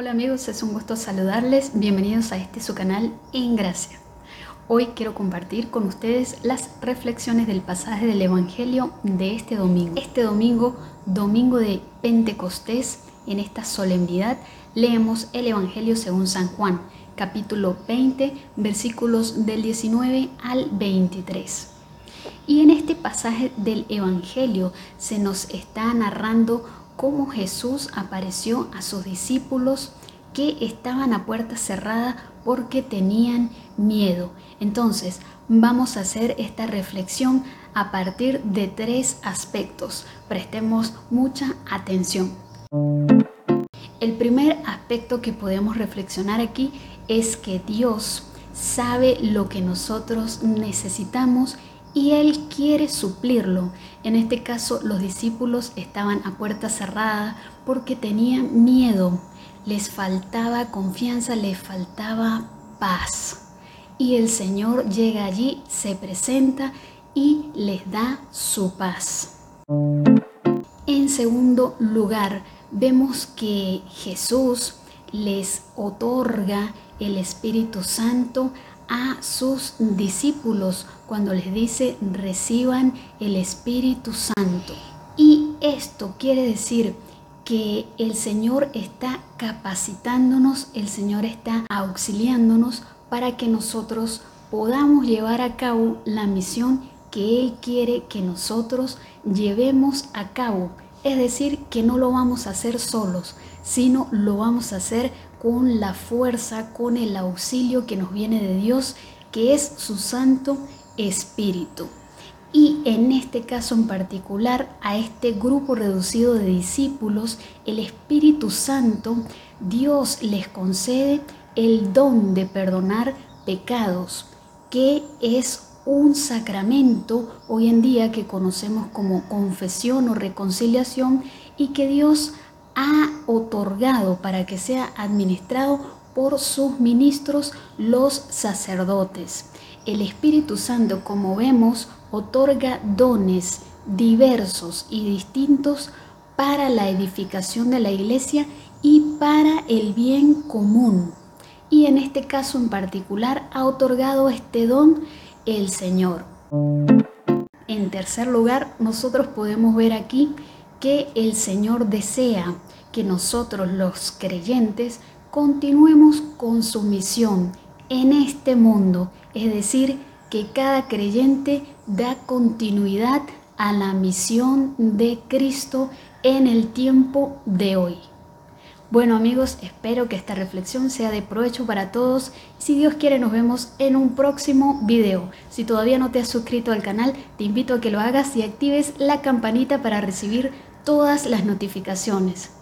Hola amigos, es un gusto saludarles. Bienvenidos a este su canal En Gracia. Hoy quiero compartir con ustedes las reflexiones del pasaje del Evangelio de este domingo. Este domingo, domingo de Pentecostés, en esta solemnidad, leemos el Evangelio según San Juan, capítulo 20, versículos del 19 al 23. Y en este pasaje del Evangelio se nos está narrando cómo Jesús apareció a sus discípulos que estaban a puerta cerrada porque tenían miedo. Entonces, vamos a hacer esta reflexión a partir de tres aspectos. Prestemos mucha atención. El primer aspecto que podemos reflexionar aquí es que Dios sabe lo que nosotros necesitamos y Él quiere suplirlo. En este caso los discípulos estaban a puerta cerrada porque tenían miedo, les faltaba confianza, les faltaba paz. Y el Señor llega allí, se presenta y les da su paz. En segundo lugar, vemos que Jesús les otorga el Espíritu Santo a sus discípulos cuando les dice reciban el Espíritu Santo. Y esto quiere decir que el Señor está capacitándonos, el Señor está auxiliándonos para que nosotros podamos llevar a cabo la misión que Él quiere que nosotros llevemos a cabo. Es decir, que no lo vamos a hacer solos, sino lo vamos a hacer con la fuerza, con el auxilio que nos viene de Dios, que es su Santo Espíritu. Y en este caso en particular, a este grupo reducido de discípulos, el Espíritu Santo, Dios les concede el don de perdonar pecados, que es un sacramento hoy en día que conocemos como confesión o reconciliación y que Dios ha otorgado para que sea administrado por sus ministros los sacerdotes. El Espíritu Santo, como vemos, otorga dones diversos y distintos para la edificación de la iglesia y para el bien común. Y en este caso en particular ha otorgado este don el Señor. En tercer lugar, nosotros podemos ver aquí que el Señor desea que nosotros los creyentes continuemos con su misión en este mundo, es decir, que cada creyente da continuidad a la misión de Cristo en el tiempo de hoy. Bueno amigos, espero que esta reflexión sea de provecho para todos. Si Dios quiere nos vemos en un próximo video. Si todavía no te has suscrito al canal, te invito a que lo hagas y actives la campanita para recibir todas las notificaciones.